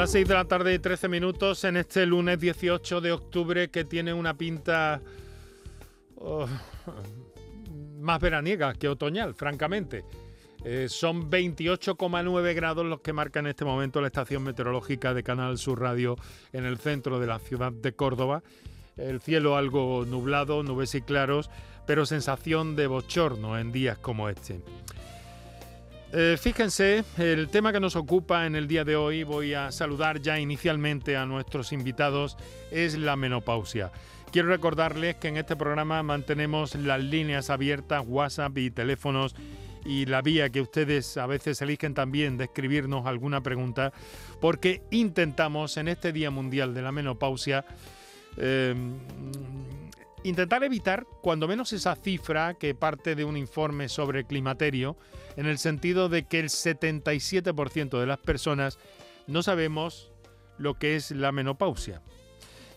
las 6 de la tarde y 13 minutos en este lunes 18 de octubre que tiene una pinta oh, más veraniega que otoñal, francamente. Eh, son 28,9 grados los que marca en este momento la estación meteorológica de Canal Sur Radio en el centro de la ciudad de Córdoba. El cielo algo nublado, nubes y claros, pero sensación de bochorno en días como este. Eh, fíjense, el tema que nos ocupa en el día de hoy, voy a saludar ya inicialmente a nuestros invitados, es la menopausia. Quiero recordarles que en este programa mantenemos las líneas abiertas, WhatsApp y teléfonos y la vía que ustedes a veces eligen también de escribirnos alguna pregunta, porque intentamos en este Día Mundial de la Menopausia eh, intentar evitar cuando menos esa cifra que parte de un informe sobre climaterio, en el sentido de que el 77% de las personas no sabemos lo que es la menopausia.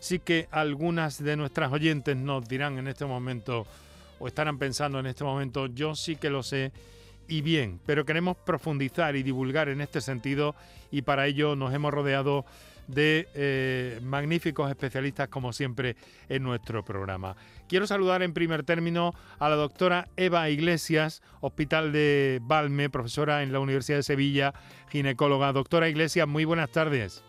Sí que algunas de nuestras oyentes nos dirán en este momento, o estarán pensando en este momento, yo sí que lo sé y bien, pero queremos profundizar y divulgar en este sentido y para ello nos hemos rodeado de eh, magníficos especialistas como siempre en nuestro programa. Quiero saludar en primer término a la doctora Eva Iglesias, Hospital de Balme, profesora en la Universidad de Sevilla, ginecóloga. Doctora Iglesias, muy buenas tardes.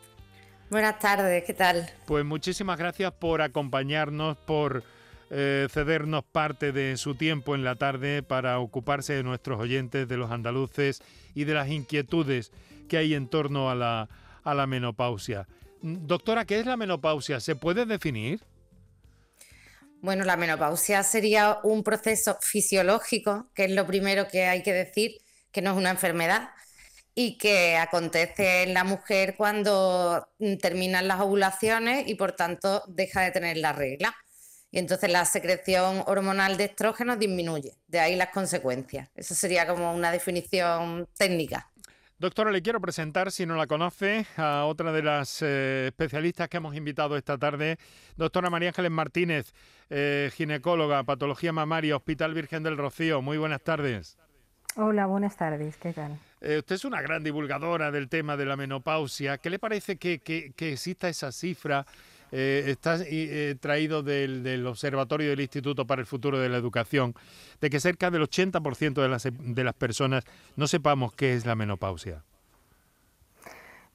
Buenas tardes, ¿qué tal? Pues muchísimas gracias por acompañarnos, por eh, cedernos parte de su tiempo en la tarde para ocuparse de nuestros oyentes, de los andaluces y de las inquietudes que hay en torno a la, a la menopausia. Doctora, ¿qué es la menopausia? ¿Se puede definir? Bueno, la menopausia sería un proceso fisiológico, que es lo primero que hay que decir, que no es una enfermedad y que acontece en la mujer cuando terminan las ovulaciones y por tanto deja de tener la regla. Y entonces la secreción hormonal de estrógeno disminuye, de ahí las consecuencias. Eso sería como una definición técnica. Doctora, le quiero presentar, si no la conoce, a otra de las eh, especialistas que hemos invitado esta tarde, doctora María Ángeles Martínez, eh, ginecóloga, patología mamaria, Hospital Virgen del Rocío. Muy buenas tardes. Hola, buenas tardes, ¿qué tal? Eh, usted es una gran divulgadora del tema de la menopausia. ¿Qué le parece que, que, que exista esa cifra eh, está eh, traído del, Observatorio del Instituto para el Futuro de la Educación, de que cerca del 80% de las, de las personas no sepamos qué es la menopausia.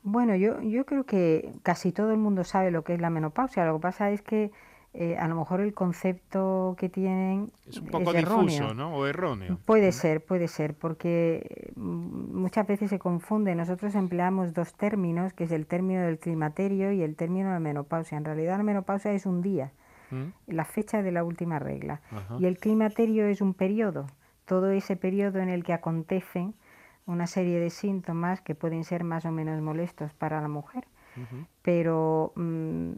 Bueno, yo, yo creo que casi todo el mundo sabe lo que es la menopausia. Lo que pasa es que eh, a lo mejor el concepto que tienen es un poco difuso, ¿no? O erróneo. Puede ser, puede ser, porque mm, muchas veces se confunde. Nosotros empleamos dos términos, que es el término del climaterio y el término de menopausia. En realidad la menopausia es un día, ¿Mm? la fecha de la última regla, y el climaterio es un periodo, todo ese periodo en el que acontecen una serie de síntomas que pueden ser más o menos molestos para la mujer. Pero, mm,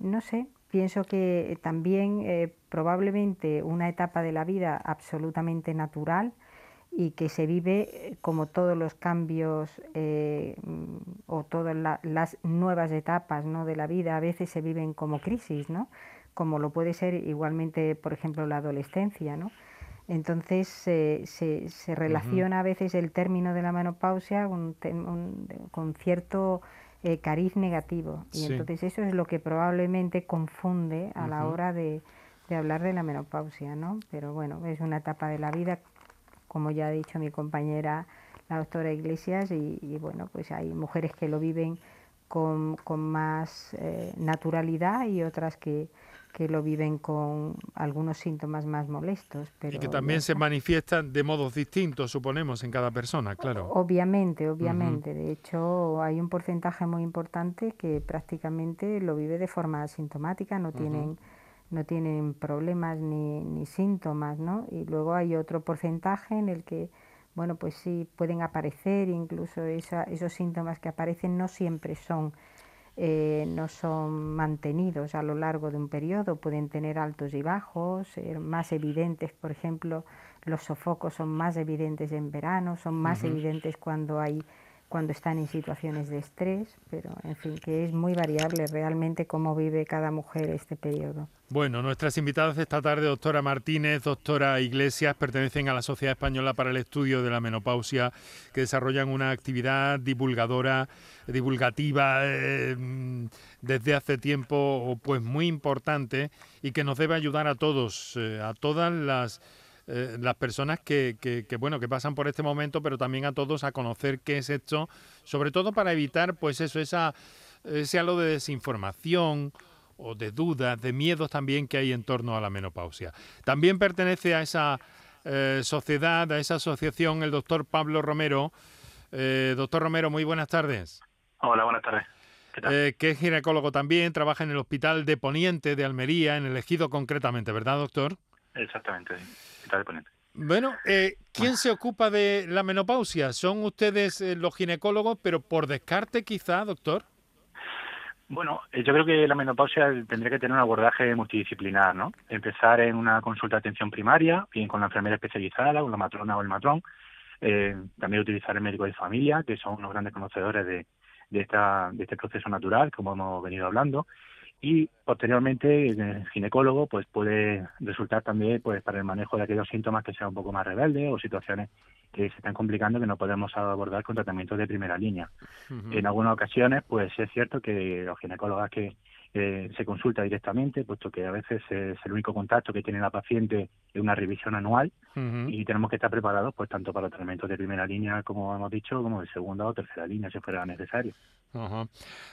no sé, Pienso que también eh, probablemente una etapa de la vida absolutamente natural y que se vive eh, como todos los cambios eh, o todas las nuevas etapas ¿no? de la vida a veces se viven como crisis, ¿no? como lo puede ser igualmente, por ejemplo, la adolescencia. ¿no? Entonces se, se, relaciona a veces el término de la menopausia con cierto eh, cariz negativo. Y entonces eso es lo que probablemente confunde a la hora de, hablar de la menopausia, ¿no? Pero bueno, es una etapa de la vida, como ya ha dicho mi compañera la doctora Iglesias, y, bueno, pues hay mujeres que lo viven con, con más eh, naturalidad y otras que, que lo viven con algunos síntomas más molestos. Pero y que también se manifiestan de modos distintos, suponemos, en cada persona, claro. Obviamente, obviamente. De hecho, hay un porcentaje muy importante que prácticamente lo vive de forma asintomática, no tienen no tienen problemas ni, ni síntomas, ¿no? Y luego hay otro porcentaje en el que, bueno, pues sí pueden aparecer, incluso esos síntomas que aparecen no siempre son eh, no son mantenidos a lo largo de un periodo, pueden tener altos y bajos, ser más evidentes, por ejemplo, los sofocos son más evidentes en verano, son más evidentes cuando hay cuando están en situaciones de estrés, pero en fin, que es muy variable realmente cómo vive cada mujer este periodo. Bueno, nuestras invitadas esta tarde, doctora Martínez, doctora Iglesias, pertenecen a la Sociedad Española para el Estudio de la Menopausia, que desarrollan una actividad divulgadora, divulgativa eh, desde hace tiempo, pues muy importante y que nos debe ayudar a todos, eh, a todas las eh, las personas que, que, bueno que pasan por este momento, pero también a todos a conocer qué es esto, sobre todo para evitar pues eso, esa, ese halo de desinformación o de dudas, de miedos también que hay en torno a la menopausia. También pertenece a esa eh, sociedad, a esa asociación, el doctor Pablo Romero. Eh, doctor Romero, muy buenas tardes. Hola, buenas tardes. que es ginecólogo también, trabaja en el Hospital de Poniente de Almería, en el Ejido concretamente, ¿verdad, doctor? Exactamente, bueno, eh, ¿quién se ocupa de la menopausia? ¿Son ustedes eh, los ginecólogos, pero por descarte quizá, doctor? Bueno, eh, yo creo que la menopausia tendría que tener un abordaje multidisciplinar, ¿no? Empezar en una consulta de atención primaria, bien con la enfermera especializada, con la matrona o el matrón. también utilizar el médico de familia, que son unos grandes conocedores de, de, esta, de este proceso natural, como hemos venido hablando y posteriormente el ginecólogo pues puede resultar también pues para el manejo de aquellos síntomas que sean un poco más rebeldes o situaciones que se están complicando que no podemos abordar con tratamientos de primera línea. En algunas ocasiones pues es cierto que los ginecólogos que eh, se consulta directamente, puesto que a veces es el único contacto que tiene la paciente en una revisión anual y tenemos que estar preparados pues tanto para tratamientos de primera línea, como hemos dicho, como de segunda o tercera línea, si fuera necesario.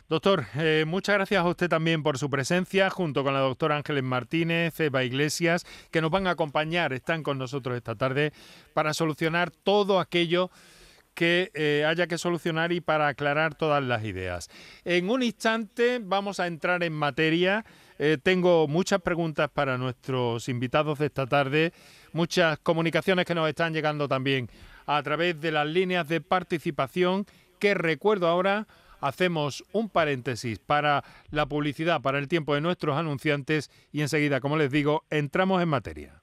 Doctor, eh, muchas gracias a usted también por su presencia, junto con la doctora Ángeles Martínez, Eva Iglesias, que nos van a acompañar, están con nosotros esta tarde para solucionar todo aquello que eh, haya que solucionar y para aclarar todas las ideas. En un instante vamos a entrar en materia. Eh, tengo muchas preguntas para nuestros invitados de esta tarde, muchas comunicaciones que nos están llegando también a través de las líneas de participación que recuerdo ahora hacemos un paréntesis para la publicidad, para el tiempo de nuestros anunciantes y enseguida, como les digo, entramos en materia.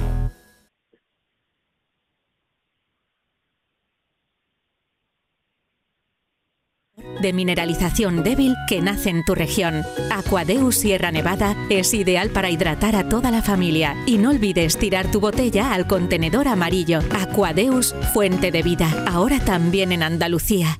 De mineralización débil que nace en tu región. Aquadeus Sierra Nevada es ideal para hidratar a toda la familia y no olvides tirar tu botella al contenedor amarillo. Aquadeus, fuente de vida, ahora también en Andalucía.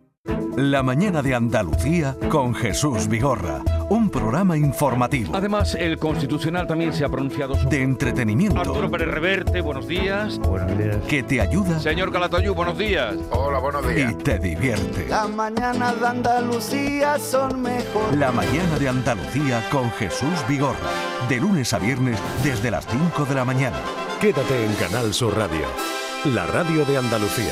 La mañana de Andalucía con Jesús Vigorra un programa informativo. Además, el Constitucional también se ha pronunciado sobre... De entretenimiento. Arturo Pérez Reverte, buenos días. Buenos días. Que te ayuda. Señor Calatayú, buenos días. Hola, buenos días. Y te divierte. La mañana de Andalucía son mejor. La mañana de Andalucía con Jesús Vigorra. De lunes a viernes desde las 5 de la mañana. Quédate en Canal Sur Radio. La radio de Andalucía.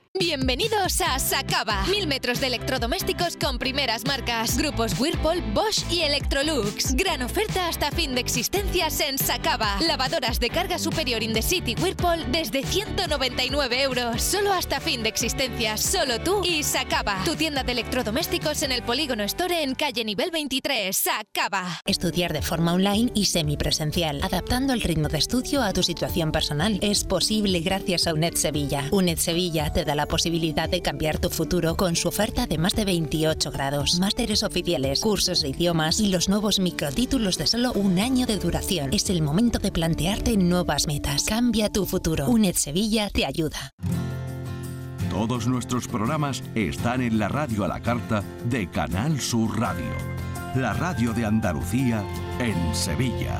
Bienvenidos a Sacaba. Mil metros de electrodomésticos con primeras marcas. Grupos Whirlpool, Bosch y Electrolux. Gran oferta hasta fin de existencias en Sacaba. Lavadoras de carga superior in the city Whirlpool desde 199 euros. Solo hasta fin de existencias. Solo tú y Sacaba. Tu tienda de electrodomésticos en el Polígono Store en calle nivel 23. Sacaba. Estudiar de forma online y semipresencial. Adaptando el ritmo de estudio a tu situación personal. Es posible gracias a UNED Sevilla. UNED Sevilla te da la la posibilidad de cambiar tu futuro con su oferta de más de 28 grados, másteres oficiales, cursos de idiomas y los nuevos microtítulos de solo un año de duración. Es el momento de plantearte nuevas metas. Cambia tu futuro. UNED Sevilla te ayuda. Todos nuestros programas están en la radio a la carta de Canal Sur Radio, la radio de Andalucía en Sevilla.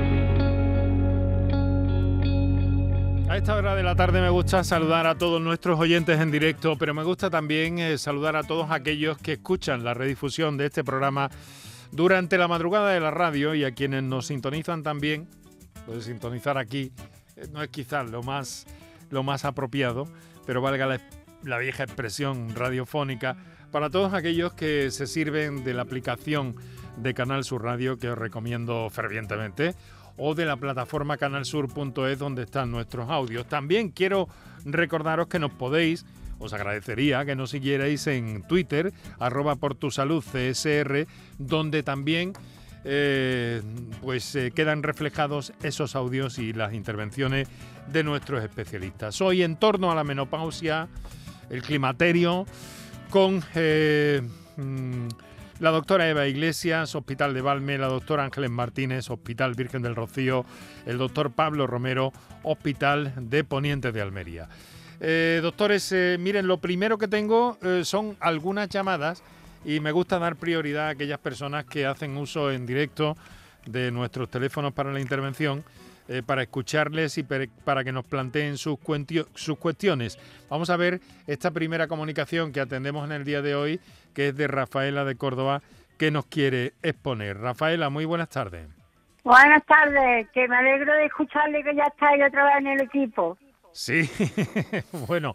A esta hora de la tarde me gusta saludar a todos nuestros oyentes en directo, pero me gusta también eh, saludar a todos aquellos que escuchan la redifusión de este programa durante la madrugada de la radio y a quienes nos sintonizan también. Pues sintonizar aquí eh, no es quizás lo más, lo más apropiado, pero valga la, la vieja expresión radiofónica para todos aquellos que se sirven de la aplicación de Canal Sur Radio que os recomiendo fervientemente o de la plataforma canalsur.es donde están nuestros audios. También quiero recordaros que nos podéis, os agradecería que nos siguierais en Twitter, arroba por tu salud CSR, donde también eh, pues eh, quedan reflejados esos audios y las intervenciones de nuestros especialistas. Hoy en torno a la menopausia, el climaterio, con eh, mm, la doctora Eva Iglesias, Hospital de Valme, la doctora Ángeles Martínez, Hospital Virgen del Rocío, el doctor Pablo Romero, Hospital de Poniente de Almería. Eh, doctores, eh, miren, lo primero que tengo eh, son algunas llamadas y me gusta dar prioridad a aquellas personas que hacen uso en directo de nuestros teléfonos para la intervención. Eh, para escucharles y para que nos planteen sus, sus cuestiones. Vamos a ver esta primera comunicación que atendemos en el día de hoy, que es de Rafaela de Córdoba, que nos quiere exponer. Rafaela, muy buenas tardes. Buenas tardes, que me alegro de escucharle que ya estáis otra vez en el equipo. Sí, bueno,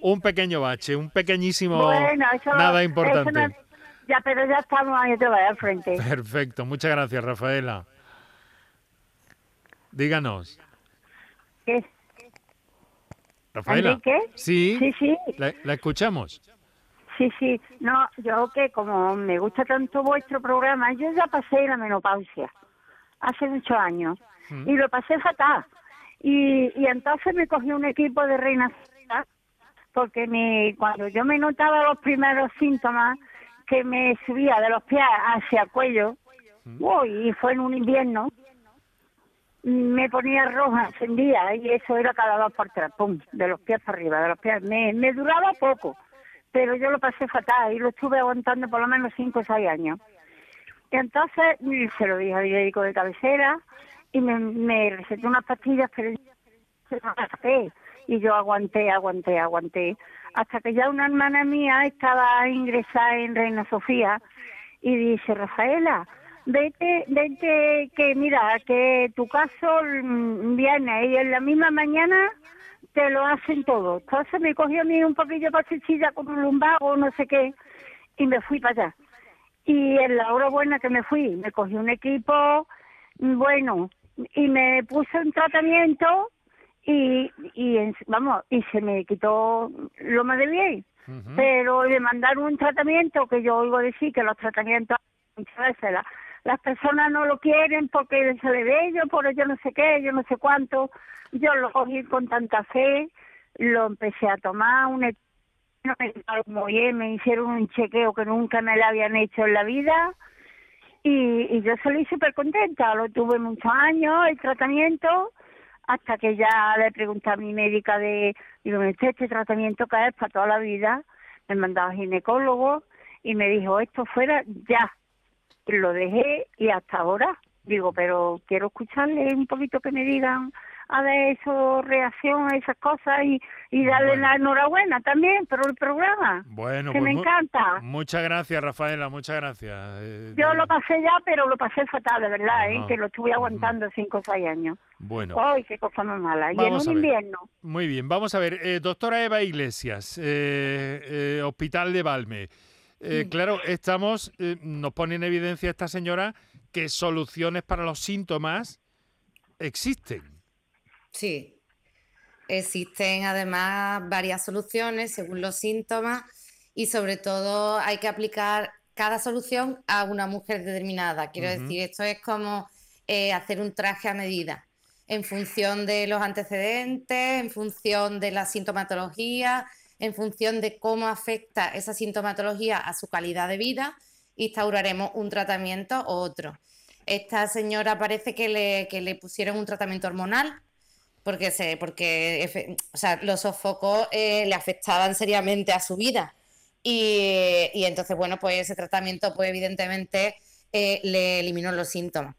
un, pequeño bache, un pequeñísimo, Bueno, eso nada eso importante. no- ya, pero ya estamos ahí otra vez al frente. Perfecto, muchas gracias, Rafaela. Díganos, ¿Qué? Rafaela. ¿Enrique? Sí, Sí, sí. La, la escuchamos. Sí, sí. No, yo que como me gusta tanto vuestro programa, yo ya pasé la menopausia hace muchos años Mm. y lo pasé fatal. Y, y entonces me cogí un equipo de reina porque me, cuando yo me notaba los primeros síntomas que me subía de los pies hacia el cuello, uy, y fue en un invierno, me ponía roja, encendía, y eso era cada dos por tres, pum, de los pies para arriba, de los pies. Me, duraba poco, pero yo lo pasé fatal y lo estuve aguantando por lo menos cinco o seis años. Y entonces se lo dije al médico de cabecera y me, me recetó unas pastillas, pero las gasté. Y yo aguanté, aguanté, aguanté, hasta que ya una hermana mía estaba ingresada en Reina Sofía y dice, Rafaela, vete, vete, que mira, que tu caso viene y en la misma mañana te lo hacen todo. Entonces me cogió a mí un poquillo pasechilla con un lumbago, no sé qué, y me fui para allá. Y en la hora buena que me fui, me cogí un equipo, bueno, y me puse un tratamiento y, y en- vamos, y se me quitó lo más de bien. Pero le mandaron un tratamiento que yo oigo decir que los tratamientos muchas veces la- las personas no lo quieren porque se le ve yo por yo no sé qué, yo no sé cuánto. Yo lo cogí con tanta fe, lo empecé a tomar, un e- muy bien, me hicieron un chequeo que nunca me lo habían hecho en la vida y, y yo salí súper contenta, lo tuve muchos años, el tratamiento, hasta que ya le pregunté a mi médica de, digo, este, este tratamiento que es para toda la vida, me mandaba ginecólogo y me dijo, esto fuera ya. Lo dejé y hasta ahora, digo, pero quiero escucharle un poquito que me digan a ver su reacción a esas cosas y, y darle la enhorabuena también por el programa. Bueno, que pues me encanta. Muchas gracias, Rafaela, muchas gracias. Eh, Yo lo pasé ya, pero lo pasé fatal, de verdad, ¿eh? Que lo estuve aguantando cinco o seis años. Bueno. ¡Ay, qué cosa más mala! Y en un invierno. Muy bien, vamos a ver. eh, doctora Eva Iglesias, eh, Hospital de Valme. Eh, Claro, estamos, eh, nos pone en evidencia esta señora que soluciones para los síntomas existen. Sí. Existen además varias soluciones según los síntomas y sobre todo hay que aplicar cada solución a una mujer determinada. Quiero decir, esto es como eh, hacer un traje a medida en función de los antecedentes, en función de la sintomatología, en función de cómo afecta esa sintomatología a su calidad de vida, instauraremos un tratamiento u otro. Esta señora parece que le, que le pusieron un tratamiento hormonal porque, se, porque o sea, los sofocos eh, le afectaban seriamente a su vida. Y, y entonces, bueno, pues ese tratamiento, pues evidentemente eh, le eliminó los síntomas.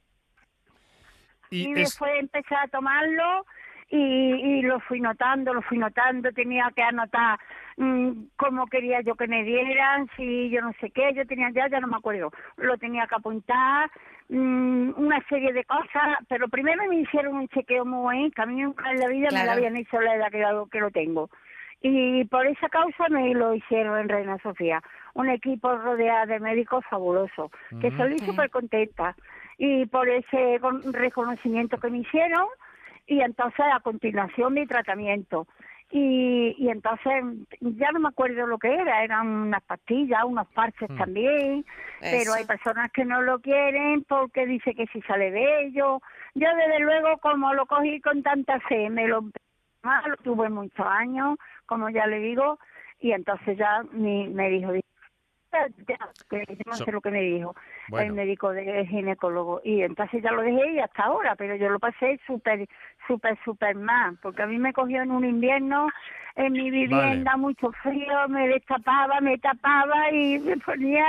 Y, después empecé a tomarlo y, y lo fui notando, lo fui notando, tenía que anotar mm, cómo quería yo que me dieran, si yo no sé qué, yo tenía ya, ya no me acuerdo, lo tenía que apuntar, mm, una serie de cosas, pero primero me hicieron un chequeo muy bueno, que a mí nunca en la vida me lo habían hecho la edad que, lo- que lo tengo. Y por esa causa me lo hicieron en Reina Sofía. Un equipo rodeado de médicos fabuloso, que salí súper contenta. Y por ese con- reconocimiento que me hicieron, y entonces a continuación mi tratamiento. Y, y entonces ya no me acuerdo lo que era, eran unas pastillas, unos parches Mm. también, pero hay personas que no lo quieren porque dice que si sale de ello. Yo desde luego como lo cogí con tanta fe, me lo lo tuve muchos años, como ya le digo, y entonces ya mi, me dijo, ya, que yo no So- sé lo que me dijo Bueno. el médico de ginecólogo, y entonces ya lo dejé y hasta ahora, pero yo lo pasé súper, súper, súper mal, porque a mí me cogió en un invierno en mi vivienda, mucho frío, me destapaba, me tapaba y me ponía,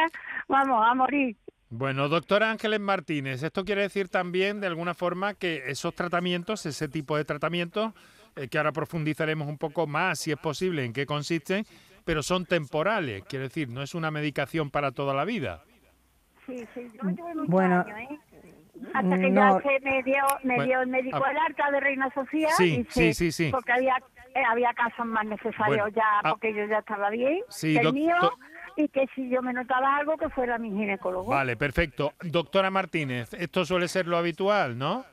vamos, a morir. Bueno, doctora Ángeles Martínez, esto quiere decir también de alguna forma que esos tratamientos, ese tipo de tratamientos, eh, que ahora profundizaremos un poco más, si es posible, en qué consisten, pero son temporales, quiere decir, no es una medicación para toda la vida. Sí, sí, yo tuve muchos Bueno, años, ¿eh? Hasta que no. ya se me dio, me Bueno, dio el médico ah. el alta de Reina Sofía. Sí, y sí, se- sí, sí. Porque había, eh, había casos más necesarios Bueno, ya, ah. porque yo ya estaba bien, Sí, que el doc- mío, doc- y que si yo me notaba algo, que fuera mi ginecólogo. Vale, perfecto. Doctora Martínez, esto suele ser lo habitual, ¿no?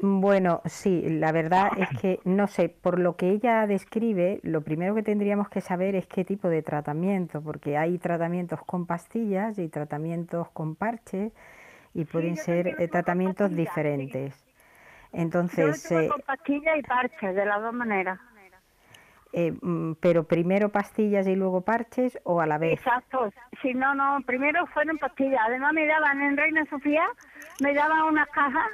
Bueno, sí, la verdad es que no sé, por lo que ella describe, lo primero que tendríamos que saber es qué tipo de tratamiento, porque hay tratamientos con pastillas y tratamientos con parches y pueden ser eh, tratamientos diferentes. yo Entonces, tuve eh, con pastillas y parches, de las dos maneras. eh, mm, pero primero pastillas y luego parches o a la vez. Exacto. Si no, no, primero fueron pastillas. Además me daban en Reina Sofía, me daban unas cajas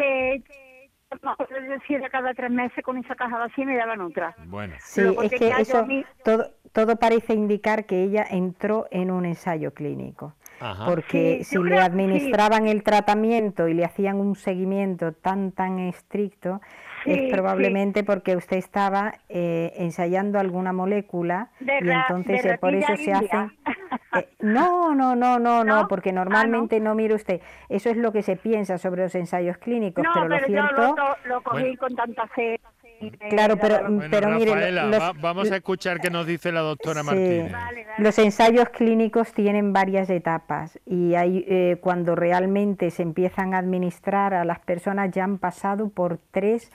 que, no, es decir, cada tres meses con esa caja vacía me daban otra. Bueno. Sí, es que eso todo, todo parece indicar que ella entró en un ensayo clínico. Ajá. Porque Sí, si le creo que sí. administraban el tratamiento y le hacían un seguimiento tan tan estricto, Sí, es sí. probablemente porque usted estaba eh, ensayando alguna molécula De y entonces de eh, por eso se eh, no, no, no, no, no, ¿No? porque Ah, normalmente no. mire usted, eso es lo que se piensa sobre los ensayos clínicos, No, pero lo yo cierto, lo, cogí Bueno. con tanta fe. Me Claro, pero- daban- Bueno, pero mire, Rafaela, los- va- vamos a escuchar qué nos dice la doctora Sí. Martínez. Los ensayos clínicos tienen varias etapas y hay, eh, cuando realmente se empiezan a administrar a las personas ya han pasado por tres,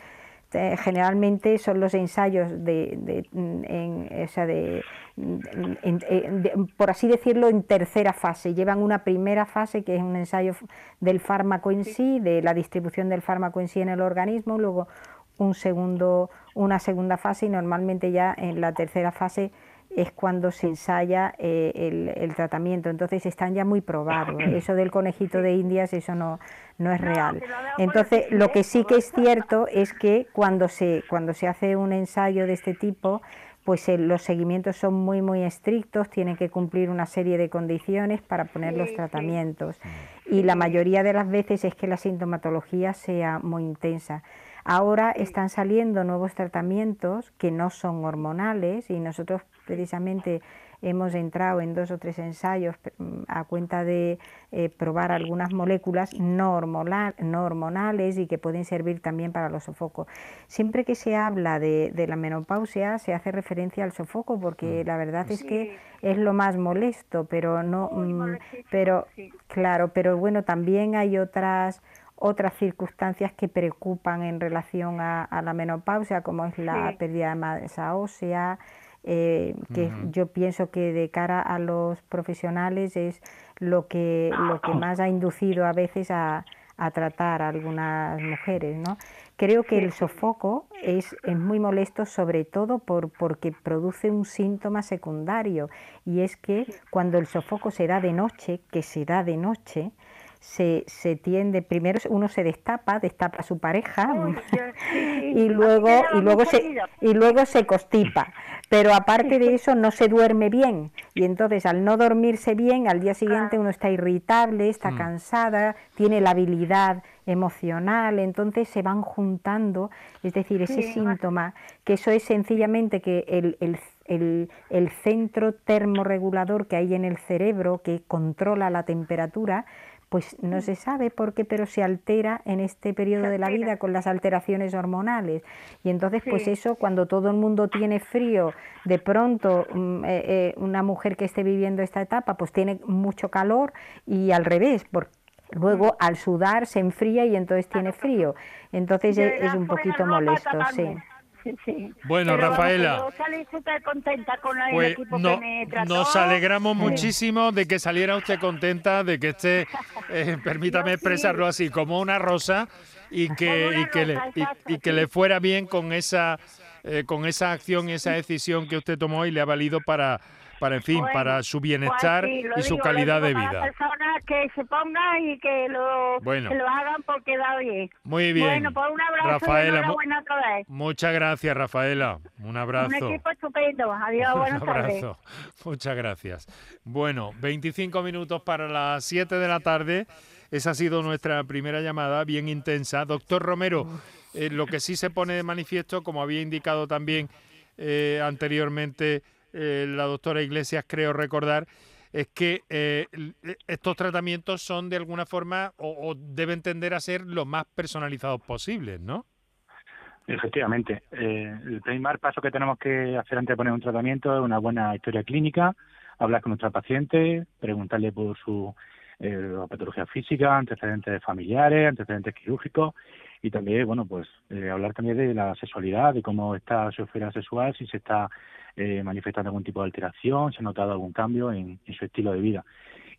eh, generalmente son los ensayos de, de, mm, en, o sea, de, mm, en- en- de- por así decirlo, en tercera fase. Llevan una primera fase que es un ensayo del fármaco en sí, de la distribución del fármaco en sí en el organismo, luego un segundo, una segunda fase y normalmente ya en la tercera fase es cuando se ensaya eh, el, el tratamiento. Entonces están ya muy probados. Eso del conejito de Indias, eso no, no es real. Entonces, lo que sí que es cierto es que cuando se, cuando se hace un ensayo de este tipo, pues eh, los seguimientos son muy, muy estrictos, tienen que cumplir una serie de condiciones para poner los sí. tratamientos. Y la mayoría de las veces es que la sintomatología sea muy intensa. Ahora están saliendo nuevos tratamientos que no son hormonales y nosotros precisamente hemos entrado en dos o tres ensayos mm, a cuenta de eh, probar algunas moléculas no, hormonales y que pueden servir también para los sofocos. Siempre que se habla de, la menopausia se hace referencia al sofoco porque mm. la verdad es que es lo más molesto, pero no, mm, pero claro, pero bueno, también hay otras otras circunstancias que preocupan en relación a, la menopausia, como es la pérdida de masa ósea, eh, que yo pienso que de cara a los profesionales es lo que, lo que más ha inducido a veces a, tratar a algunas mujeres, ¿no? Creo que el sofoco es, es muy molesto sobre todo por, porque produce un síntoma secundario y es que cuando el sofoco se da de noche, que se da de noche, se, se tiende, primero uno se destapa, destapa a su pareja y luego, y luego se, y luego se constipa. Pero aparte de eso no se duerme bien y entonces al no dormirse bien al día siguiente uno está irritable, está mm. cansada, tiene la habilidad emocional, entonces se van juntando, es decir, ese síntoma, que eso es sencillamente que el, el, el, el centro termorregulador que hay en el cerebro que controla la temperatura, pues no se sabe por qué, pero se altera en este periodo de la vida con las alteraciones hormonales. Y entonces, pues eso, cuando todo el mundo tiene frío, de pronto mm, eh, eh, una mujer que esté viviendo esta etapa, pues tiene mucho calor y al revés, porque luego mm. al sudar se enfría y entonces tiene frío. Entonces es, un poquito molesto, sí. Bueno, Rafaela. pues Nos alegramos muchísimo de que saliera usted contenta, de que esté, eh, permítame expresarlo así, como una rosa y que, y que, le, y, que le fuera bien con esa, eh, con esa acción, esa decisión que usted tomó y le ha valido para para en fin, para su bienestar pues y su calidad de vida. personas que se pongan y que lo, lo hagan porque da bien. Muy bien. Bueno, pues un abrazo Rafaela, otra vez. Muchas gracias, Rafaela. Un abrazo. Un equipo estupendo. Adiós, buenas un abrazo. Muchas gracias. Bueno, 25 minutos para las 7 de la tarde. Esa ha sido nuestra primera llamada, bien intensa. Doctor Romero, eh, lo que sí se pone de manifiesto, como había indicado también eh, anteriormente eh, la doctora Iglesias, creo recordar, es que eh, estos tratamientos son de alguna forma o, deben tender a ser lo más personalizados posibles, ¿no? Efectivamente. Eh, el primer paso que tenemos que hacer antes de poner un tratamiento es una buena historia clínica, hablar con nuestra paciente, preguntarle por su patología física, antecedentes familiares, antecedentes quirúrgicos y también, bueno, pues hablar también de la sexualidad, de cómo está su esfera sexual, si se está eh, manifestando algún tipo de alteración, se ha notado algún cambio en, su estilo de vida.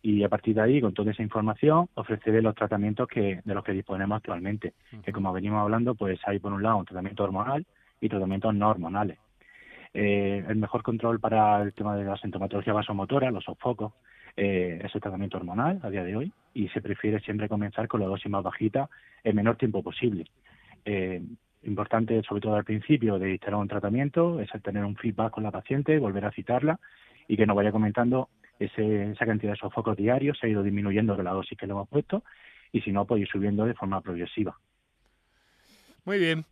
Y a partir de ahí, con toda esa información, ofreceré los tratamientos que de los que disponemos actualmente, que como venimos hablando, pues hay por un lado un tratamiento hormonal y tratamientos no hormonales. Eh, el mejor control para el tema de la sintomatología vasomotora, los sofocos, eh, es tratamiento hormonal a día de hoy y se prefiere siempre comenzar con la dosis más bajita el menor tiempo posible. Eh, importante, sobre todo al principio, de instalar un tratamiento, es el tener un feedback con la paciente, volver a citarla y que nos vaya comentando ese, esa cantidad de sofocos diarios, se ha ido disminuyendo con la dosis que le hemos puesto y si no, pues ir subiendo de forma progresiva. Muy bien.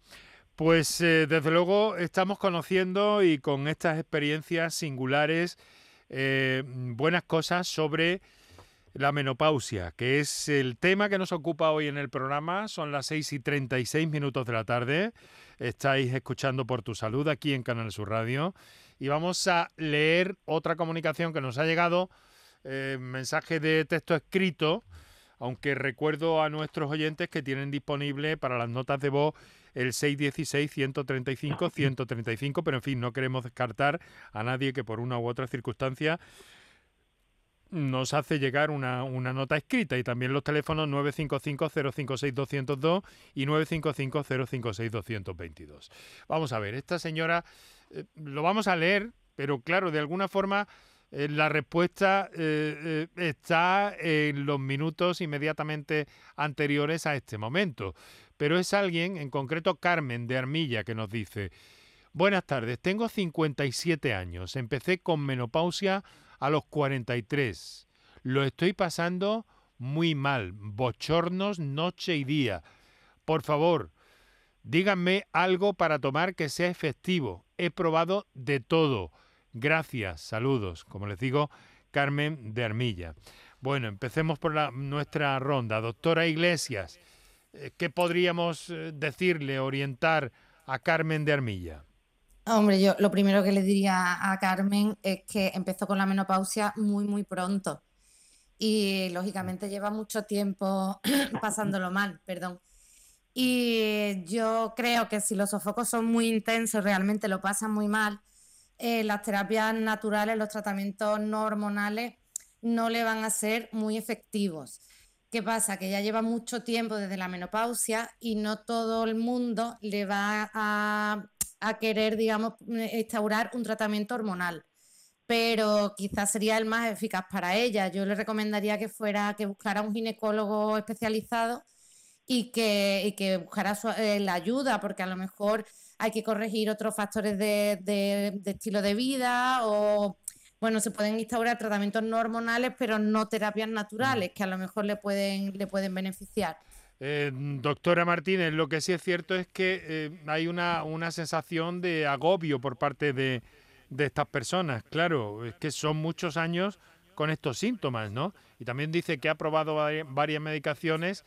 Pues eh, desde luego estamos conociendo y con estas experiencias singulares eh, buenas cosas sobre la menopausia, que es el tema que nos ocupa hoy en el programa. Son las 6 y 36 minutos de la tarde. Estáis escuchando por tu salud aquí en Canal Sur Radio. Y vamos a leer otra comunicación que nos ha llegado, eh, mensaje de texto escrito, aunque recuerdo a nuestros oyentes que tienen disponible para las notas de voz el 616-135-135, pero en fin, no queremos descartar a nadie que por una u otra circunstancia nos hace llegar una, nota escrita y también los teléfonos 955-056-202 y 955-056-222. Vamos a ver, esta señora eh, lo vamos a leer, pero claro, de alguna forma la respuesta eh, está en los minutos inmediatamente anteriores a este momento. Pero es alguien, en concreto Carmen de Armilla, que nos dice, buenas tardes, tengo 57 años, empecé con menopausia a los 43. Lo estoy pasando muy mal, bochornos noche y día. Por favor, Díganme algo para tomar que sea efectivo. He probado de todo. Gracias, saludos. Como les digo, Carmen de Armilla. Bueno, empecemos por nuestra ronda. Doctora Iglesias, eh, ¿qué podríamos eh, decirle, orientar a Carmen de Armilla? Hombre, yo lo primero que le diría a Carmen es que empezó con la menopausia muy, muy pronto y lógicamente lleva mucho tiempo pasándolo mal, perdón. Y yo creo que si los sofocos son muy intensos, realmente lo pasan muy mal, eh, las terapias naturales, los tratamientos no hormonales no le van a ser muy efectivos. ¿Qué pasa? Que ya lleva mucho tiempo desde la menopausia y no todo el mundo le va a, a querer, digamos, instaurar un tratamiento hormonal pero quizás sería el más eficaz para ella. Yo le recomendaría que fuera, que buscara un ginecólogo especializado y que, que buscara eh, la ayuda, porque a lo mejor hay que corregir otros factores de, estilo de vida o, bueno, se pueden instaurar tratamientos no hormonales, pero no terapias naturales, que a lo mejor le pueden, le pueden beneficiar. Eh, doctora Martínez, lo que sí es cierto es que eh, hay una, una sensación de agobio por parte de, de estas personas. Claro, es que son muchos años con estos síntomas, ¿no? Y también dice que ha probado varias medicaciones.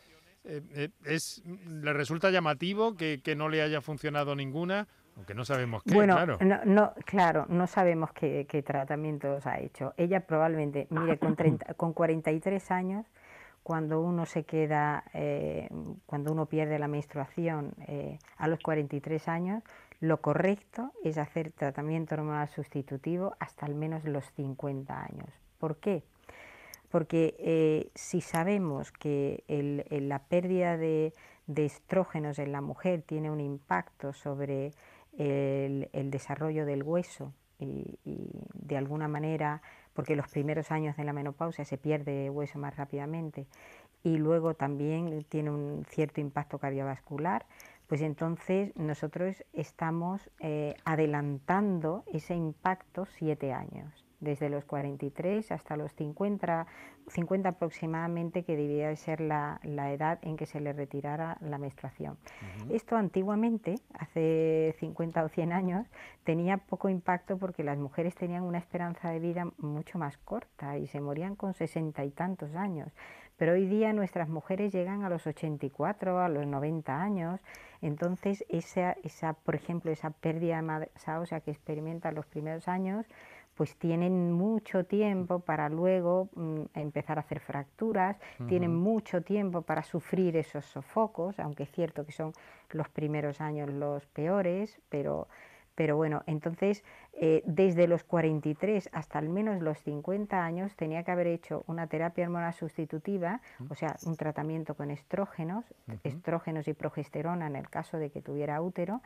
Eh, eh, es, ¿Le resulta llamativo que, no le haya funcionado ninguna? Aunque no sabemos qué, bueno, claro. No, no, claro, no sabemos qué, tratamientos ha hecho. Ella probablemente, mire, con, 30, con 43 años, cuando uno se queda, eh, cuando uno pierde la menstruación a los 43 años, lo correcto es hacer tratamiento hormonal sustitutivo hasta al menos los 50 años. ¿Por qué? Porque eh, si sabemos que la pérdida de, estrógenos en la mujer tiene un impacto sobre el, desarrollo del hueso y, de alguna manera, porque los primeros años de la menopausia se pierde hueso más rápidamente y luego también tiene un cierto impacto cardiovascular, pues entonces nosotros estamos eh, adelantando ese impacto siete años, desde los 43 hasta los 50, 50 aproximadamente, que debía ser la, edad en que se le retirara la menstruación. Esto antiguamente, hace 50 o 100 años, tenía poco impacto porque las mujeres tenían una esperanza de vida mucho más corta y se morían con sesenta y tantos años. Pero hoy día nuestras mujeres llegan a los 84, a los 90 años, entonces esa, esa por ejemplo, esa pérdida de masa ósea que experimentan los primeros años, pues tienen mucho tiempo para luego mm, empezar a hacer fracturas, tienen mucho tiempo para sufrir esos sofocos, aunque es cierto que son los primeros años los peores, pero pero bueno, entonces eh, desde los 43 hasta al menos los 50 años tenía que haber hecho una terapia hormonal sustitutiva, o sea, un tratamiento con estrógenos, estrógenos y progesterona en el caso de que tuviera útero,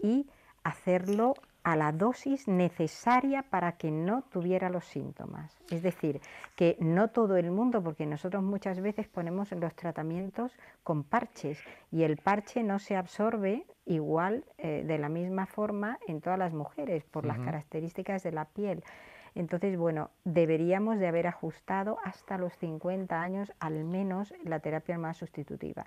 y hacerlo a la dosis necesaria para que no tuviera los síntomas. Es decir, que no todo el mundo, porque nosotros muchas veces ponemos los tratamientos con parches y el parche no se absorbe igual eh, de la misma forma en todas las mujeres por las características de la piel. Entonces, bueno, deberíamos de haber ajustado hasta los 50 años al menos la terapia más sustitutiva.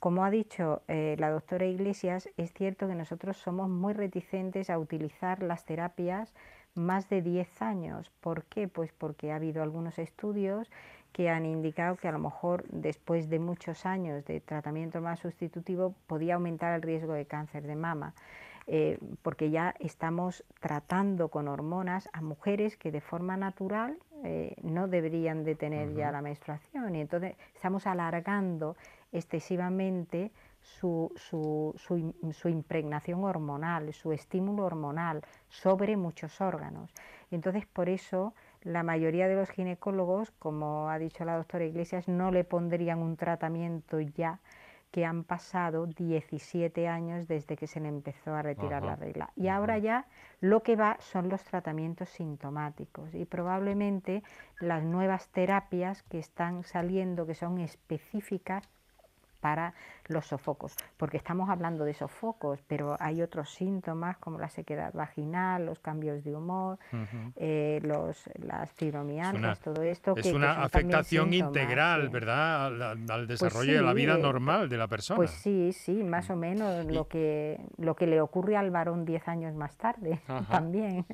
Como ha dicho eh, la doctora Iglesias, es cierto que nosotros somos muy reticentes a utilizar las terapias más de 10 años. ¿Por qué? Pues porque ha habido algunos estudios que han indicado que a lo mejor después de muchos años de tratamiento más sustitutivo podía aumentar el riesgo de cáncer de mama. Eh, porque ya estamos tratando con hormonas a mujeres que de forma natural eh, no deberían de tener ya la menstruación y entonces estamos alargando excesivamente su, su, su, impregnación hormonal, su estímulo hormonal sobre muchos órganos. Y entonces por eso la mayoría de los ginecólogos, como ha dicho la doctora Iglesias, no le pondrían un tratamiento ya que han pasado 17 años desde que se le empezó a retirar la regla. Y ahora ya lo que va son los tratamientos sintomáticos y probablemente las nuevas terapias que están saliendo, que son específicas para los sofocos, porque estamos hablando de sofocos, pero hay otros síntomas como la sequedad vaginal, los cambios de humor, eh, los, las fibromialgias, todo esto. Es una afectación integral, ¿verdad? Al, pues desarrollo de la vida normal de la persona. Pues sí, sí, más o menos lo, que, lo que le ocurre al varón 10 años más tarde también.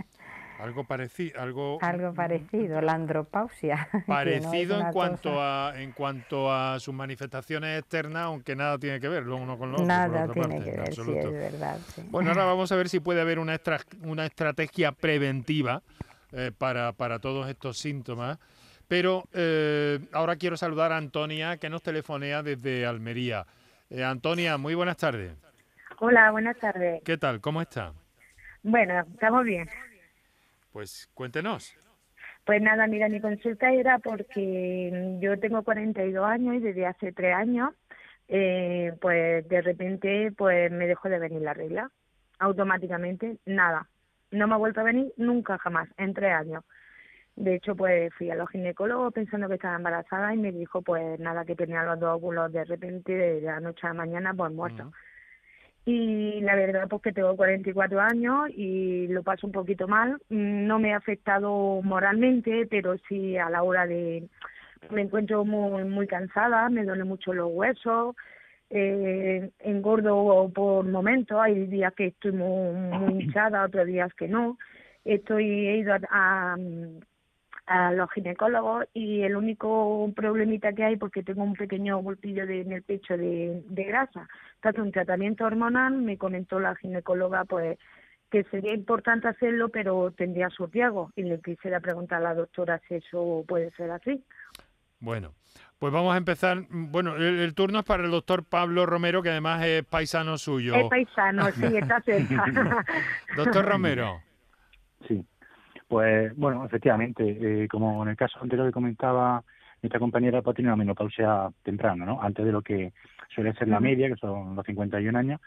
Algo parecido, algo, algo parecido, la andropausia. Parecido en cuanto a en cuanto a sus manifestaciones externas, aunque nada tiene que ver lo uno con lo otro. Nada tiene que ver, sí, es verdad. Bueno, ahora vamos a ver si puede haber una, una estrategia preventiva eh, para, para todos estos síntomas. Pero eh, ahora quiero saludar a Antonia, que nos telefonea desde Almería. Eh, Antonia, muy buenas tardes. Hola, buenas tardes. ¿Qué tal? ¿Cómo está? Bueno, estamos bien. Pues cuéntenos. Pues nada, mira, mi consulta era porque yo tengo 42 años y desde hace tres años, eh, pues de repente, pues me dejó de venir la regla, automáticamente, nada. No me ha vuelto a venir nunca jamás, en tres años. De hecho, pues fui a los ginecólogos pensando que estaba embarazada y me dijo, pues nada, que tenía los dos óvulos de repente, de la noche a la mañana, pues muertos. Y la verdad, pues que tengo 44 años y lo paso un poquito mal. No me ha afectado moralmente, pero sí a la hora de. Me encuentro muy, muy cansada, me duelen mucho los huesos, eh, engordo por momentos. Hay días que estoy muy, muy hinchada, otros días que no. Estoy, he ido a a los ginecólogos y el único problemita que hay porque tengo un pequeño bultillo en el pecho de, grasa. Tanto un tratamiento hormonal, me comentó la ginecóloga pues que sería importante hacerlo pero tendría su riesgo y le quisiera preguntar a la doctora si eso puede ser así. Bueno, pues vamos a empezar. Bueno, el, turno es para el doctor Pablo Romero, que además es paisano suyo. Es paisano, sí, está cerca. doctor Romero. Sí. Pues bueno, efectivamente, eh, como en el caso anterior que comentaba nuestra compañera, pues tiene una menopausia temprana, ¿no? Antes de lo que suele ser la media, que son los 51 años,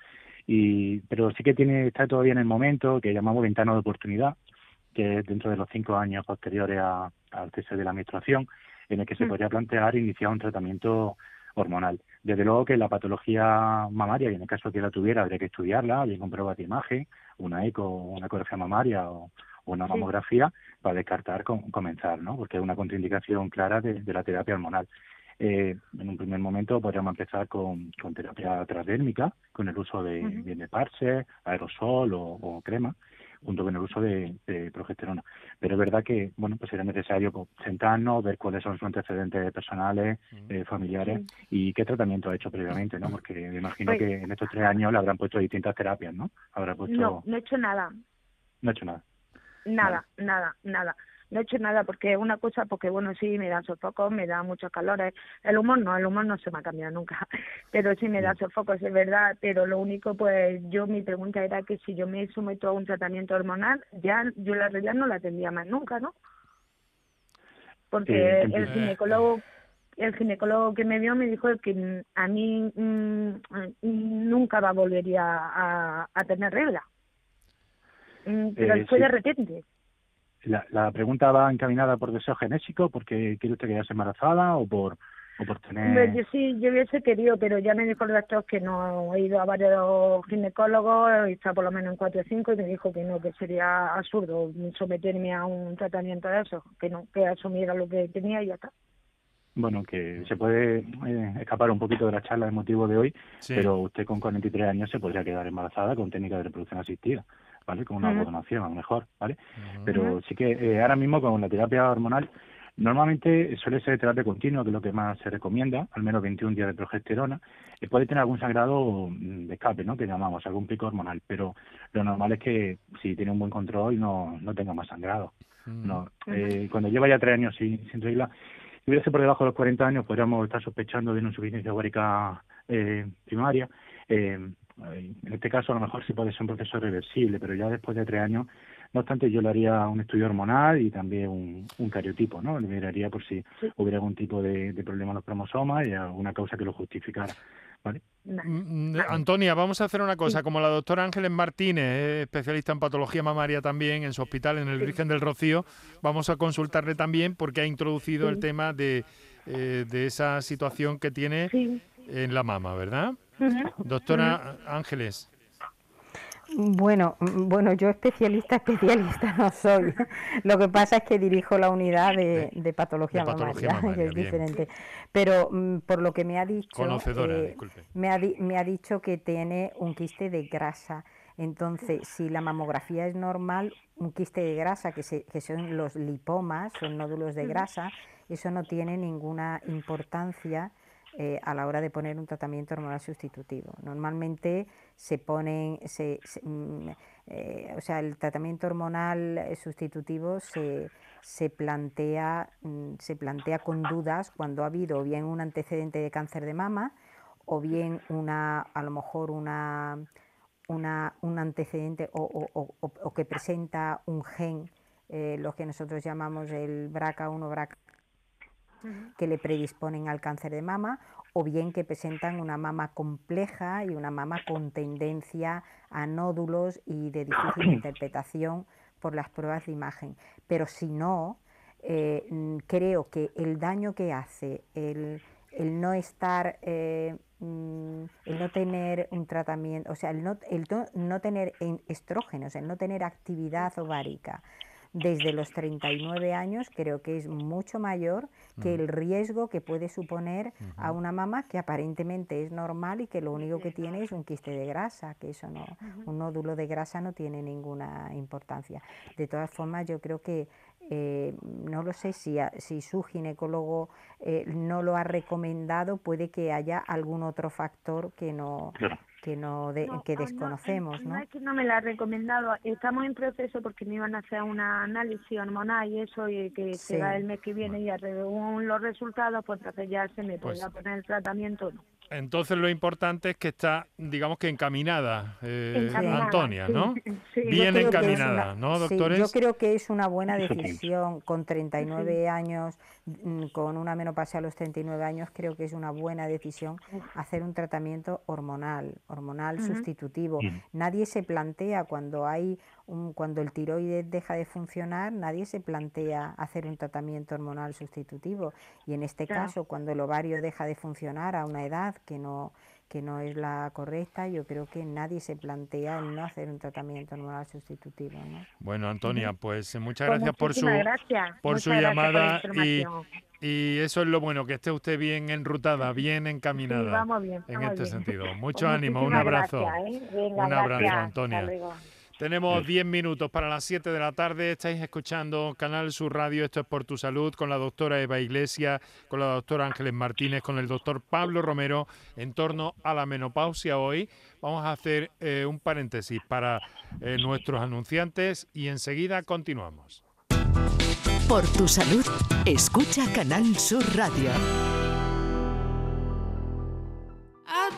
y pero sí que tiene está todavía en el momento que llamamos ventana de oportunidad, que es dentro de los cinco años posteriores al cese de la menstruación, en el que se podría plantear iniciar un tratamiento hormonal. Desde luego que la patología mamaria, y en el caso que la tuviera, habría que estudiarla, bien comprobar de imagen, una eco, una ecografía mamaria o, una mamografía para descartar comenzar, ¿no? Porque es una contraindicación clara de, la terapia hormonal. Eh, en un primer momento podríamos empezar con, terapia transdérmica, con el uso de, de parche, aerosol o, crema, junto con el uso de, progesterona. Pero es verdad que, bueno, pues sería necesario sentarnos, ver cuáles son sus antecedentes personales, eh, familiares y qué tratamiento ha hecho previamente, ¿no? Porque me imagino pues que en estos tres años le habrán puesto distintas terapias, ¿no? Habrá puesto... No, no he hecho nada. No he hecho nada. Nada, nada, nada. No he hecho nada porque una cosa, porque bueno, sí, me da sofocos, me da muchos calores. El humor no, el humor no se me ha cambiado nunca, pero sí me da sofocos, es verdad. Pero lo único, pues yo, mi pregunta era que si yo me someto a un tratamiento hormonal, ya yo la realidad no la tendría más nunca, ¿no? Porque el ginecólogo el ginecólogo que me vio me dijo que a mí mm, nunca va a volver a, a tener regla. Mm, pero eh, fue de repente. La, la pregunta va encaminada por deseo genético, porque quiere usted quedarse embarazada o por, o por tener... yo sí, yo hubiese querido, pero ya me dijo el doctor que no he ido a varios ginecólogos, y está por lo menos en cuatro o cinco, y me dijo que no, que sería absurdo someterme a un tratamiento de eso, que no, que asumiera lo que tenía y ya está. Bueno, que se puede eh, escapar un poquito de la charla de motivo de hoy, pero usted con 43 años se podría quedar embarazada con técnica de reproducción asistida. ¿Vale? Con una donación a lo mejor, ¿vale? Pero sí que eh, ahora mismo con la terapia hormonal Normalmente suele ser terapia continua, que es lo que más se recomienda, al menos 21 días de progesterona. y puede tener algún sangrado mm, de escape, ¿no? Que llamamos, algún pico hormonal, pero lo normal es que si tiene un buen control no, no tenga más sangrado. no eh, Cuando lleva ya tres años sin, sin regla, si hubiese por debajo de los 40 años, podríamos estar sospechando de una insuficiencia ovárica eh, primaria. Eh, en este caso a lo mejor sí puede ser un proceso reversible, pero ya después de tres años, no obstante, yo le haría un estudio hormonal y también un, un cariotipo, ¿no? Le miraría por si hubiera algún tipo de, problema en los cromosomas y alguna causa que lo justificara. ¿Vale? Mm, mm, Antonia, vamos a hacer una cosa. Como la doctora Ángeles Martínez, especialista en patología mamaria también en su hospital en el Virgen del Rocío, vamos a consultarle también porque ha introducido el tema de, eh, de esa situación que tiene en la mama, ¿verdad? Doctora Ángeles. Bueno, bueno, yo especialista, especialista no soy. Lo que pasa es que dirijo la unidad de, patología, mamaria, que es diferente. Pero mm, por lo que me ha dicho, eh, me, ha me ha dicho que tiene un quiste de grasa. Entonces, si la mamografía es normal, un quiste de grasa, que, se, que son los lipomas, son nódulos de grasa, eso no tiene ninguna importancia eh, a la hora de poner un tratamiento hormonal sustitutivo. Normalmente se ponen, se, mm, eh, o sea, el tratamiento hormonal eh, sustitutivo se, se, plantea, mm, se plantea con dudas cuando ha habido bien un antecedente de cáncer de mama o bien una, a lo mejor una, una un antecedente o, o, que presenta un gen, lo que nosotros llamamos el BRCA1, Que le predisponen al cáncer de mama o bien que presentan una mama compleja y una mama con tendencia a nódulos y de difícil interpretación por las pruebas de imagen. Pero si no, eh, creo que el daño que hace el, no estar, eh, mm, el no tener un tratamiento, o sea, el no, el no tener estrógenos, el no tener actividad ovárica, desde los 39 años creo que es mucho mayor que el riesgo que puede suponer a una mamá que aparentemente es normal y que lo único que tiene es un quiste de grasa, que eso no, un nódulo de grasa no tiene ninguna importancia. De todas formas, yo creo que eh, no lo sé si, si su ginecólogo eh, no lo ha recomendado, puede que haya algún otro factor que no, que no, que desconocemos, ¿no? es que no me la ha recomendado. Estamos en proceso porque me iban a hacer una análisis hormonal y eso y que se va el mes que viene y según los resultados, pues entonces ya se me pues, poner el tratamiento. Entonces lo importante es que está, digamos que encaminada, eh, Antonia, ¿no? Bien encaminada, ¿no, doctores? yo creo que es una buena decisión con 39 años, con una menopausia a los 39 años, creo que es una buena decisión hacer un tratamiento hormonal, hormonal sustitutivo. Nadie se plantea cuando hay cuando el tiroides deja de funcionar, nadie se plantea hacer un tratamiento hormonal sustitutivo. Y en este caso, cuando el ovario deja de funcionar a una edad que no, que no es la correcta, yo creo que nadie se plantea el no hacer un tratamiento hormonal sustitutivo. Bueno, Antonia, pues eh, muchas pues gracias por su, por su llamada y, y eso es lo bueno, que esté usted bien enrutada, bien encaminada en este sentido. Mucho pues ánimo, un abrazo. ¿eh? un abrazo, Antonia. Tenemos 10 minutos para las 7 de la tarde. Estáis escuchando Canal Sur Radio. Esto es por tu salud con la doctora Eva Iglesias, con la doctora Ángeles Martínez, con el doctor Pablo Romero en torno a la menopausia hoy. Vamos a hacer eh, un paréntesis para eh, nuestros anunciantes y enseguida continuamos. Por tu salud, escucha Canal Sur Radio.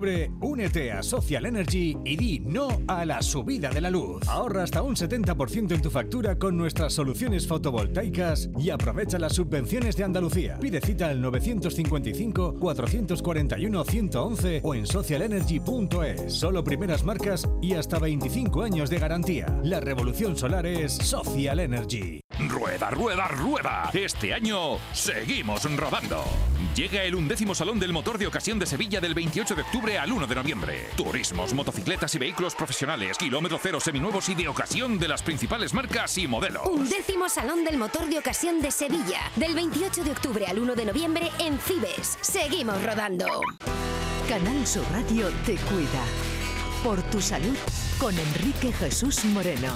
Únete a Social Energy y di no a la subida de la luz. Ahorra hasta un 70% en tu factura con nuestras soluciones fotovoltaicas y aprovecha las subvenciones de Andalucía. Pide cita al 955-441-111 o en socialenergy.es. Solo primeras marcas y hasta 25 años de garantía. La revolución solar es Social Energy. Rueda, rueda, rueda. Este año seguimos rodando. Llega el undécimo Salón del Motor de Ocasión de Sevilla del 28 de octubre al 1 de noviembre. Turismos, motocicletas y vehículos profesionales, kilómetro cero seminuevos y de ocasión de las principales marcas y modelos. Undécimo Salón del Motor de Ocasión de Sevilla del 28 de octubre al 1 de noviembre en Cibes. Seguimos rodando. Canal Sur Radio te cuida. Por tu salud con Enrique Jesús Moreno.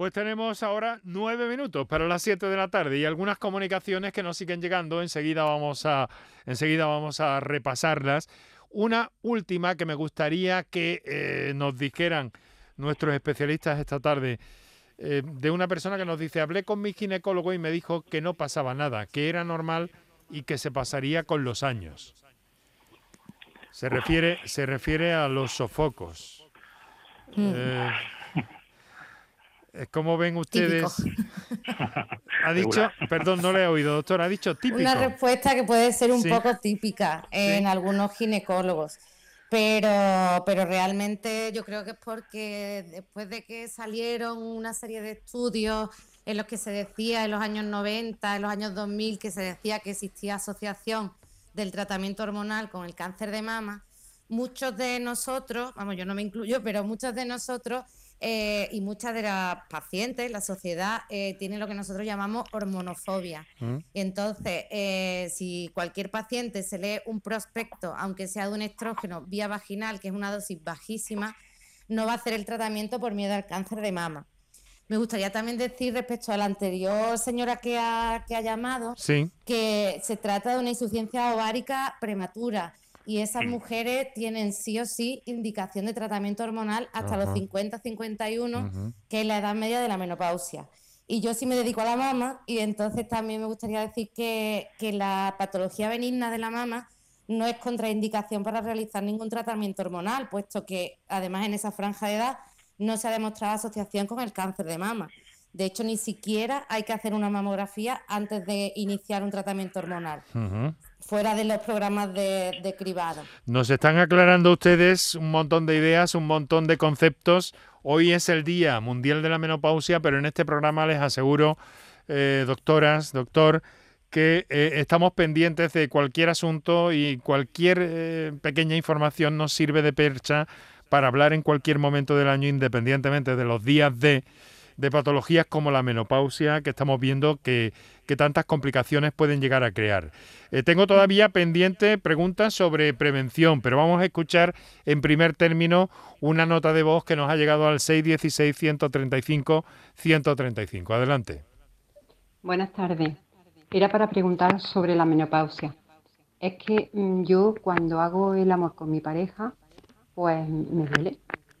Pues tenemos ahora nueve minutos para las siete de la tarde y algunas comunicaciones que nos siguen llegando. Enseguida vamos a, enseguida vamos a repasarlas. Una última que me gustaría que eh, nos dijeran nuestros especialistas esta tarde. Eh, de una persona que nos dice, hablé con mi ginecólogo y me dijo que no pasaba nada, que era normal y que se pasaría con los años. Se refiere, se refiere a los sofocos. Mm. Eh, eh, ¿Cómo ven ustedes? ha dicho, perdón, no le he oído, doctor, ha dicho típico. Una respuesta que puede ser un poco típica en algunos ginecólogos. Pero, pero realmente yo creo que es porque después de que salieron una serie de estudios en los que se decía en los años 90, en los años 2000, que se decía que existía asociación del tratamiento hormonal con el cáncer de mama, muchos de nosotros, vamos, yo no me incluyo, pero muchos de nosotros eh, y muchas de las pacientes, la sociedad, eh, tiene lo que nosotros llamamos hormonofobia. Mm. Entonces, eh, si cualquier paciente se lee un prospecto, aunque sea de un estrógeno vía vaginal, que es una dosis bajísima, no va a hacer el tratamiento por miedo al cáncer de mama. Me gustaría también decir respecto a la anterior señora que ha, que ha llamado, que se trata de una insuficiencia ovárica prematura y esas mujeres tienen sí o sí indicación de tratamiento hormonal hasta los 50-51, que es la edad media de la menopausia. Y yo sí me dedico a la mama y entonces también me gustaría decir que, que la patología benigna de la mama no es contraindicación para realizar ningún tratamiento hormonal, puesto que además en esa franja de edad no se ha demostrado asociación con el cáncer de mama. De hecho, ni siquiera hay que hacer una mamografía antes de iniciar un tratamiento hormonal fuera de los programas de, cribado. Nos están aclarando ustedes un montón de ideas, un montón de conceptos. Hoy es el Día Mundial de la Menopausia, pero en este programa les aseguro, eh, doctoras, doctor, que eh, estamos pendientes de cualquier asunto y cualquier eh, pequeña información nos sirve de percha para hablar en cualquier momento del año, independientemente de los días de de patologías como la menopausia, que estamos viendo que, tantas complicaciones pueden llegar a crear. Eh, tengo todavía pendiente preguntas sobre prevención, pero vamos a escuchar en primer término una nota de voz que nos ha llegado al 616-135-135. Adelante. Buenas tardes. Era para preguntar sobre la menopausia. Es que mm, yo cuando hago el amor con mi pareja, pues me duele,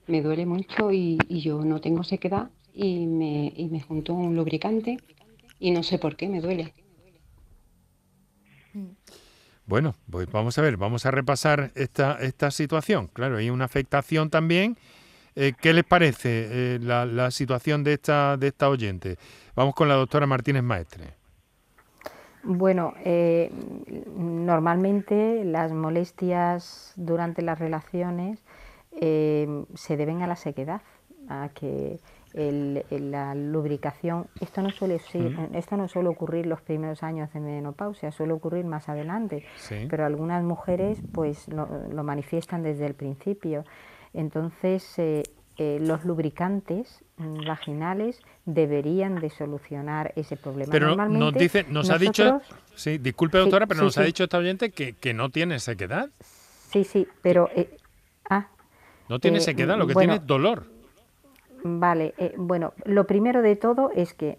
me duele mucho y, y yo no tengo sequedad y me, y me juntó un lubricante y no sé por qué me duele. Bueno, pues vamos a ver, vamos a repasar esta, esta situación. Claro, hay una afectación también. Eh, ¿Qué les parece eh, la, la, situación de esta, de esta oyente? Vamos con la doctora Martínez Maestre. Bueno, eh, normalmente las molestias durante las relaciones se deben a la sequedad, a que la lubricación, esto no suele esto no suele ocurrir los primeros años de menopausia, suele ocurrir más adelante, pero algunas mujeres pues lo, manifiestan desde el principio. Entonces eh, eh, los lubricantes vaginales deberían de solucionar ese problema. Pero nos dice, nos ha dicho, sí, disculpe doctora, pero nos ha dicho esta oyente que, que, no tiene sequedad. Sí, sí, pero eh, ah, no tiene sequedad, lo que tiene es dolor. Vale, eh, bueno, lo primero de todo es que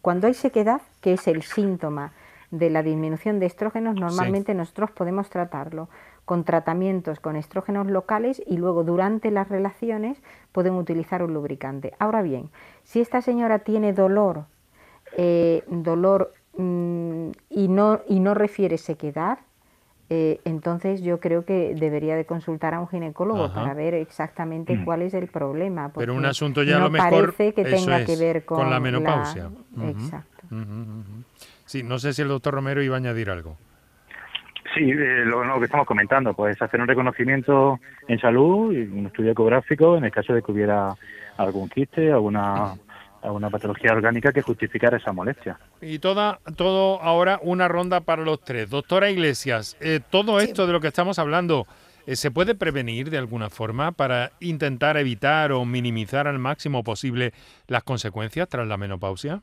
cuando hay sequedad, que es el síntoma de la disminución de estrógenos, normalmente nosotros podemos tratarlo con tratamientos con estrógenos locales y luego durante las relaciones pueden utilizar un lubricante. Ahora bien, si esta señora tiene dolor, eh, dolor mm, y, no, y no refiere sequedad, eh, entonces yo creo que debería de consultar a un ginecólogo para ver exactamente mm. cuál es el problema. Pero un asunto ya a lo mejor parece que tenga que ver con, la menopausia. Exacto. Sí, no sé si el doctor Romero iba a añadir algo. Sí, eh, lo, que estamos comentando, pues hacer un reconocimiento en salud y un estudio ecográfico en el caso de que hubiera algún quiste, alguna una patología orgánica que justificara esa molestia. Y toda, todo ahora una ronda para los tres. Doctora Iglesias, eh, todo esto de lo que estamos hablando, eh, ¿se puede prevenir de alguna forma para intentar evitar o minimizar al máximo posible las consecuencias tras la menopausia?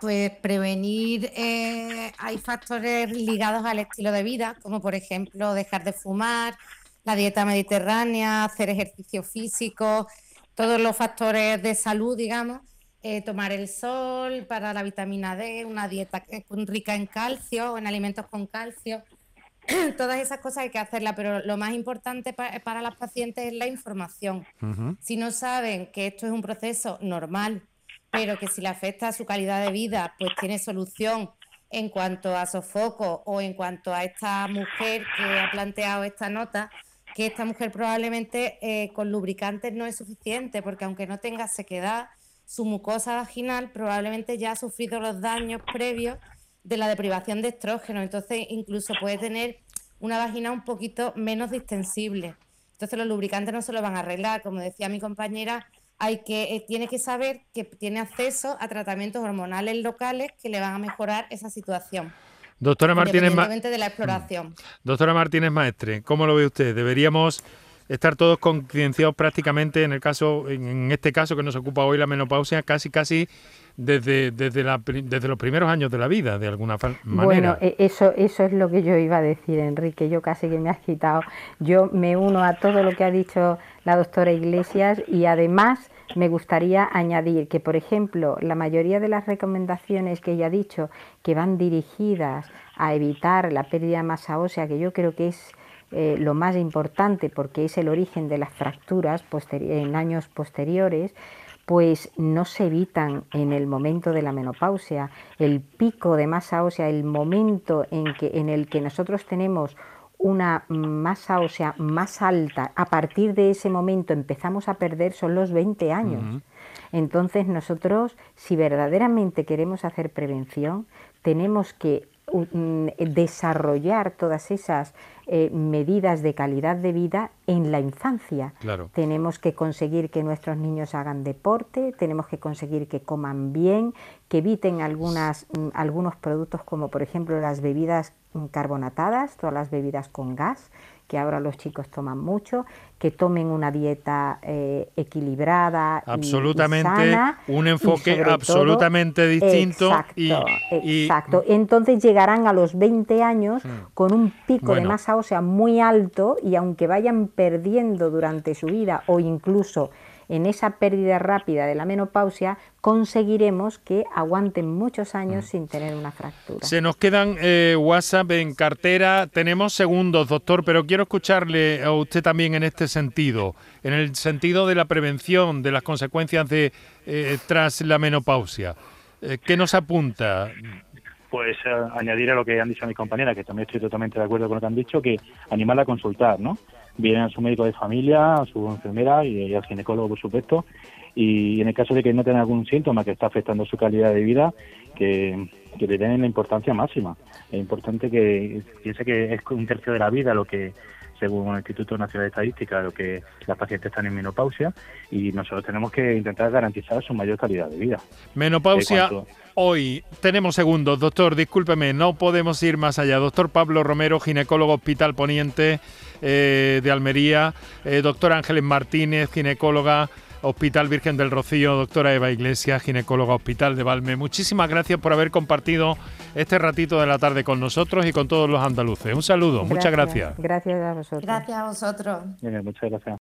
Pues prevenir, eh, hay factores ligados al estilo de vida, como por ejemplo dejar de fumar, la dieta mediterránea, hacer ejercicio físico, todos los factores de salud, digamos, eh, tomar el sol para la vitamina D, una dieta rica en calcio, en alimentos con calcio. Todas esas cosas hay que hacerlas, pero lo más importante para las pacientes es la información. Si no saben que esto es un proceso normal, pero que si le afecta a su calidad de vida, pues tiene solución en cuanto a sofoco o en cuanto a esta mujer que ha planteado esta nota, que esta mujer probablemente eh, con lubricantes no es suficiente, porque aunque no tenga sequedad, su mucosa vaginal probablemente ya ha sufrido los daños previos de la deprivación de estrógeno, entonces incluso puede tener una vagina un poquito menos distensible. Entonces los lubricantes no se lo van a arreglar. Como decía mi compañera, hay que, eh, tiene que saber que tiene acceso a tratamientos hormonales locales que le van a mejorar esa situación. Doctora Martínez, independientemente de la exploración. Mm. Doctora Martínez Maestre, ¿cómo lo ve usted? ¿Deberíamos estar todos concienciados prácticamente en el caso, en este caso que nos ocupa hoy la menopausia, casi casi desde, desde, la, desde los primeros años de la vida, de alguna manera. Bueno, e, eso, eso es lo que yo iba a decir, Enrique, yo casi que me has quitado. Yo me uno a todo lo que ha dicho la doctora Iglesias y además me gustaría añadir que, por ejemplo, la mayoría de las recomendaciones que ella ha dicho que van dirigidas a evitar la pérdida de masa ósea, que yo creo que es eh, lo más importante porque es el origen de las fracturas en años posteriores, pues no se evitan en el momento de la menopausia. El pico de masa ósea, el momento en, que, en el que nosotros tenemos una masa ósea más alta, a partir de ese momento empezamos a perder son los 20 años. Entonces nosotros, si verdaderamente queremos hacer prevención, tenemos que desarrollar todas esas eh, medidas de calidad de vida en la infancia. Tenemos que conseguir que nuestros niños hagan deporte, tenemos que conseguir que coman bien, que eviten algunas, mm, algunos productos como por ejemplo las bebidas carbonatadas, todas las bebidas con gas, que ahora los chicos toman mucho, que tomen una dieta eh, equilibrada. Absolutamente, un enfoque absolutamente distinto. Exacto, exacto. Entonces llegarán a los 20 años hmm. con un pico de masa ósea muy alto y aunque vayan perdiendo durante su vida o incluso en esa pérdida rápida de la menopausia, conseguiremos que aguanten muchos años mm. sin tener una fractura. Se nos quedan eh, WhatsApp en cartera, tenemos segundos, doctor, pero quiero escucharle a usted también en este sentido, en el sentido de la prevención de las consecuencias de eh, tras la menopausia. Eh, ¿Qué nos apunta? Pues añadir a lo que han dicho mis compañeras, que también estoy totalmente de acuerdo con lo que han dicho, que animarla a consultar, ¿no? vienen a su médico de familia, a su enfermera y, al ginecólogo, por supuesto. Y en el caso de que no tenga algún síntoma que está afectando su calidad de vida, que, le den la importancia máxima. Es importante que piense que es un tercio de la vida lo que según el Instituto Nacional de Estadística, lo que las pacientes están en menopausia y nosotros tenemos que intentar garantizar su mayor calidad de vida. Menopausia. Hoy tenemos segundos, doctor, discúlpeme, no podemos ir más allá. Doctor Pablo Romero, ginecólogo Hospital Poniente eh, de Almería, eh, doctor Ángeles Martínez, ginecóloga Hospital Virgen del Rocío, doctora Eva Iglesias, ginecóloga Hospital de Valme. Muchísimas gracias por haber compartido este ratito de la tarde con nosotros y con todos los andaluces. Un saludo, muchas gracias. Gracias a vosotros. Gracias a vosotros. muchas gracias.